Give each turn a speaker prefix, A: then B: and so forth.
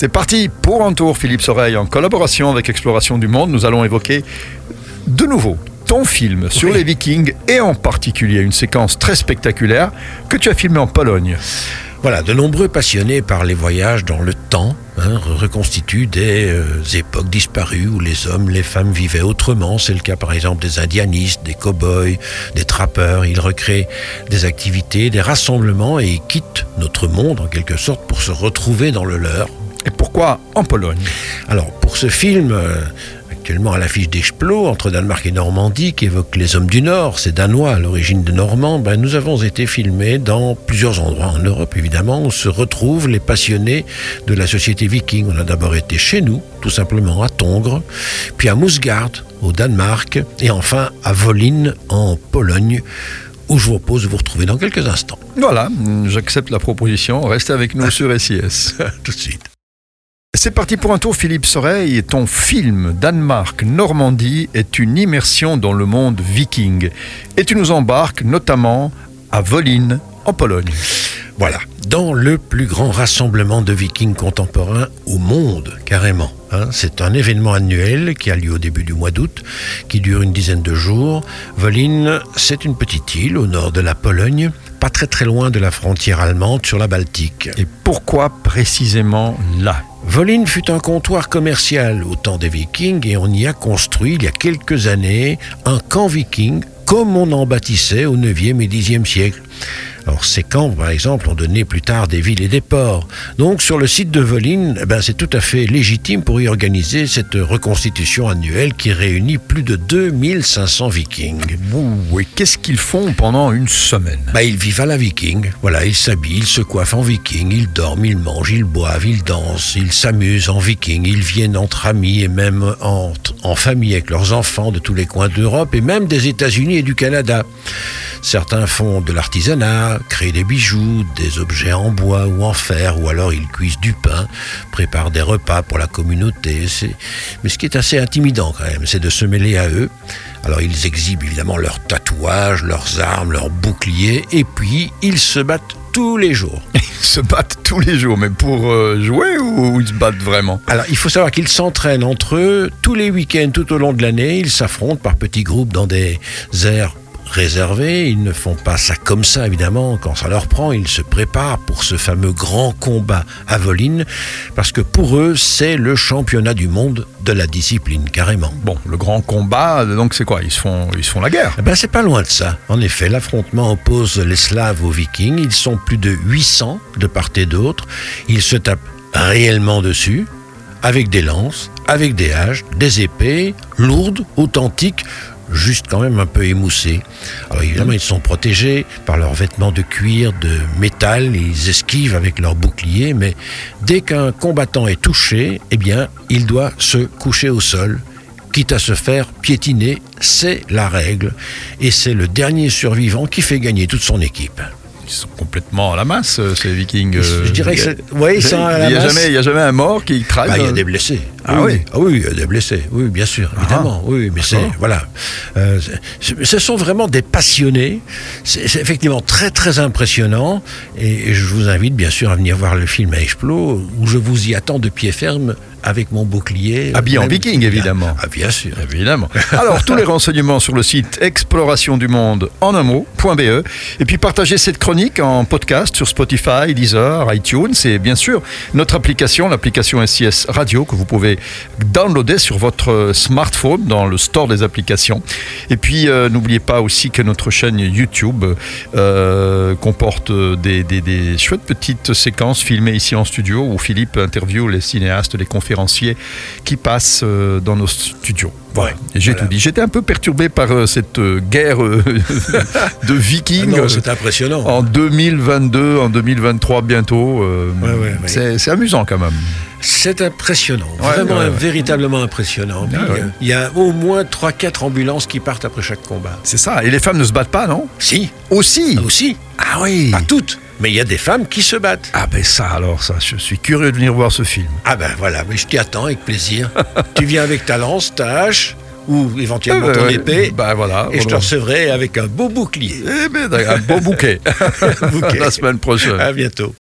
A: C'est parti pour un tour, Philippe Soreille, en collaboration avec Exploration du Monde. Nous allons évoquer de nouveau ton film sur
B: Oui.
A: les Vikings et en particulier une séquence très spectaculaire que tu as filmée en Pologne.
B: Voilà, de nombreux passionnés par les voyages dans le temps hein, reconstituent des euh, époques disparues où les hommes, les femmes vivaient autrement. C'est le cas par exemple des indianistes, des cow-boys, des trappeurs. Ils recréent des activités, des rassemblements et ils quittent notre monde en quelque sorte pour se retrouver dans le leur.
A: Pourquoi en Pologne?
B: Alors, pour ce film, euh, actuellement à l'affiche d'Explo, entre Danemark et Normandie, qui évoque les hommes du Nord, c'est danois à l'origine de Normand, ben, nous avons été filmés dans plusieurs endroits en Europe, évidemment, où se retrouvent les passionnés de la société viking. On a d'abord été chez nous, tout simplement à Tongres, puis à Moosgard, au Danemark, et enfin à Volin, en Pologne, où je vous propose de vous retrouver dans quelques instants.
A: Voilà, j'accepte la proposition. Restez avec nous sur SIS.
B: tout de suite.
A: C'est parti pour un tour, Philippe Soreille. Ton film Danemark-Normandie est une immersion dans le monde viking. Et tu nous embarques notamment à Volin, en Pologne.
B: Voilà, dans le plus grand rassemblement de vikings contemporains au monde, carrément. Hein. c'est un événement annuel qui a lieu au début du mois d'août, qui dure une dizaine de jours. Volin, c'est une petite île au nord de la Pologne, pas très très loin de la frontière allemande sur la Baltique.
A: Et pourquoi précisément là?
B: Volin fut un comptoir commercial au temps des Vikings et on y a construit il y a quelques années un camp viking comme on en bâtissait au 9e et 10e siècle. Alors ces camps, par exemple, ont donné plus tard des villes et des ports. Donc sur le site de Volin, eh ben, c'est tout à fait légitime pour organiser cette reconstitution annuelle qui réunit plus de 2500 Vikings.
A: Ouh, Et qu'est-ce qu'ils font pendant une semaine?
B: Bah, ils vivent à la viking. Voilà, ils s'habillent, ils se coiffent en viking, ils dorment, ils mangent, ils boivent, ils dansent, ils s'amusent en viking, ils viennent entre amis et même en, en famille avec leurs enfants de tous les coins d'Europe et même des États-Unis et du Canada. Certains font de l'artisanat, créent des bijoux, des objets en bois ou en fer, ou alors ils cuisent du pain, préparent des repas pour la communauté. Mais ce qui est assez intimidant quand même, c'est de se mêler à eux. Alors ils exhibent évidemment leurs tatouages, leurs armes, leurs boucliers, et puis ils se battent tous les jours.
A: Ils se battent tous les jours, mais pour euh, jouer ou ils se battent vraiment?
B: Alors, il faut savoir qu'ils s'entraînent entre eux tous les week-ends tout au long de l'année. Ils s'affrontent par petits groupes dans des aires réservées. Ils ne font pas ça comme ça, évidemment. Quand ça leur prend, ils se préparent pour ce fameux grand combat à Volin, parce que pour eux, c'est le championnat du monde de la discipline, carrément.
A: Bon, le grand combat, donc c'est quoi? Ils se, font, ils se font la guerre
B: Eh ben, c'est pas loin de ça. En effet, l'affrontement oppose les Slaves aux Vikings. Ils sont plus de 800 de part et d'autre. Ils se tapent réellement dessus, avec des lances, avec des haches, des épées, lourdes, authentiques, juste quand même un peu émoussées. Alors évidemment, ils sont protégés par leurs vêtements de cuir, de métal, ils esquivent avec leurs boucliers, mais dès qu'un combattant est touché, eh bien, il doit se coucher au sol quitte à se faire piétiner, c'est la règle. Et c'est le dernier survivant qui fait gagner toute son équipe.
A: Ils sont complètement à la masse, euh, ces vikings. euh,
B: Je dirais que c'est- ouais, ils sont à la
A: il n'y a,
B: masse.
A: il y a jamais un mort qui traîne.
B: Bah, il y a des blessés.
A: Ah oui.
B: Ah oui, il y a des blessés. Oui, bien sûr, évidemment. Oui, mais c'est voilà. Euh, ce sont vraiment des passionnés. C'est effectivement très très impressionnant. Et, et je vous invite bien sûr à venir voir le film à Explo, où je vous y attends de pied ferme avec mon bouclier.
A: Habillé en viking, évidemment.
B: Ah bien sûr.
A: Évidemment. Alors, tous les renseignements sur le site exploration du monde en un mot.be. Et puis, partagez cette chronique en podcast sur Spotify, Deezer, iTunes et bien sûr notre application, l'application SIS Radio que vous pouvez downloader sur votre smartphone dans le store des applications. Et puis, euh, n'oubliez pas aussi que notre chaîne YouTube euh, comporte des, des- des chouettes petites séquences filmées ici en studio où Philippe interviewe les cinéastes, les conférenciers qui passent euh, dans nos studios. Voilà.
B: Ouais,
A: j'ai
B: voilà.
A: tout dit. J'étais un peu perturbé par euh, cette euh, guerre euh, de
B: Ah
A: vikings.
B: c'est impressionnant.
A: en 2022, en 2023 bientôt.
B: Ouais, ouais,
A: C'est amusant quand même.
B: C'est impressionnant,
A: Ouais,
B: vraiment
A: ouais, ouais.
B: véritablement impressionnant.
A: Ah
B: euh, Il y a au moins 3-4 ambulances qui partent après chaque combat.
A: C'est ça. Et les femmes ne se battent pas, non?
B: Si,
A: Aussi.
B: aussi,
A: Ah oui.
B: pas toutes, mais il y a des femmes qui se battent.
A: Ah ben ça alors ça, je suis curieux de venir voir ce film.
B: Ah ben voilà, mais je t'y attends avec plaisir. tu viens avec ta lance, ta hache, ou éventuellement
A: Euh,
B: ton
A: ouais,
B: épée,
A: Bah voilà.
B: et je te recevrai avec un beau bouclier.
A: Eh ben, un beau bouquet.
B: Bouquet.
A: La semaine prochaine.
B: À bientôt.